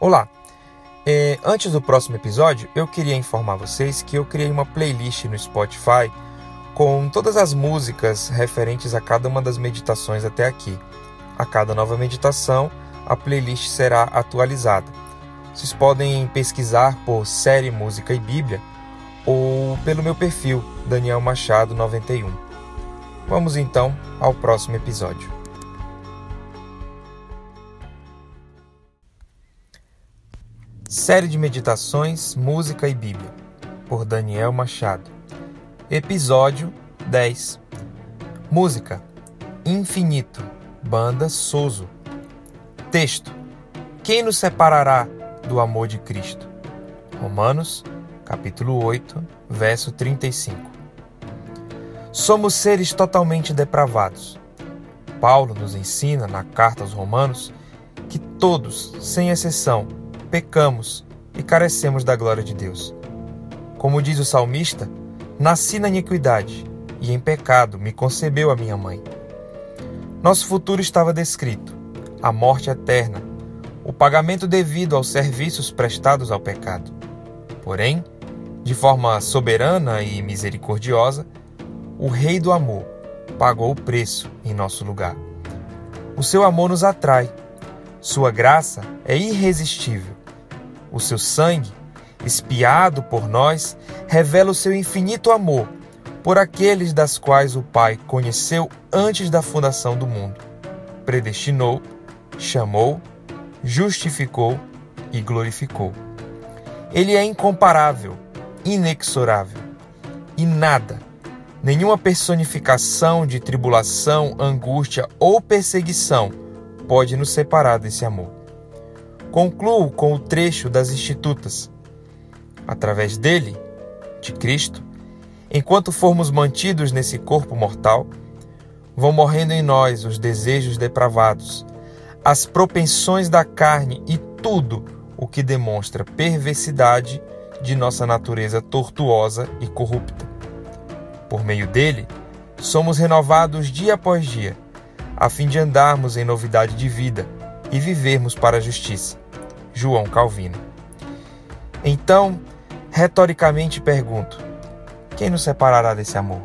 Olá! É, antes do próximo episódio, eu queria informar vocês que eu criei uma playlist no Spotify com todas as músicas referentes a cada uma das meditações até aqui. A cada nova meditação, a playlist será atualizada. Vocês podem pesquisar por série Música e Bíblia ou pelo meu perfil, Daniel Machado 91. Vamos então ao próximo episódio. Série de Meditações, Música e Bíblia, por Daniel Machado. Episódio 10. Música: Infinito, Banda Soso. Texto: Quem nos separará do amor de Cristo? Romanos, capítulo 8, verso 35. Somos seres totalmente depravados. Paulo nos ensina na carta aos Romanos que todos, sem exceção, pecamos e carecemos da glória de Deus. Como diz o salmista, nasci na iniquidade e em pecado me concebeu a minha mãe. Nosso futuro estava descrito: a morte eterna, o pagamento devido aos serviços prestados ao pecado. Porém, de forma soberana e misericordiosa, o Rei do Amor pagou o preço em nosso lugar. O seu amor nos atrai, sua graça é irresistível o seu sangue, espiado por nós, revela o seu infinito amor por aqueles das quais o Pai conheceu antes da fundação do mundo. Predestinou, chamou, justificou e glorificou. Ele é incomparável, inexorável. E nada, nenhuma personificação de tribulação, angústia ou perseguição pode nos separar desse amor. Concluo com o trecho das Institutas. Através dele, de Cristo, enquanto formos mantidos nesse corpo mortal, vão morrendo em nós os desejos depravados, as propensões da carne e tudo o que demonstra perversidade de nossa natureza tortuosa e corrupta. Por meio dele, somos renovados dia após dia, a fim de andarmos em novidade de vida e vivermos para a justiça. João Calvino. Então, retoricamente pergunto: quem nos separará desse amor?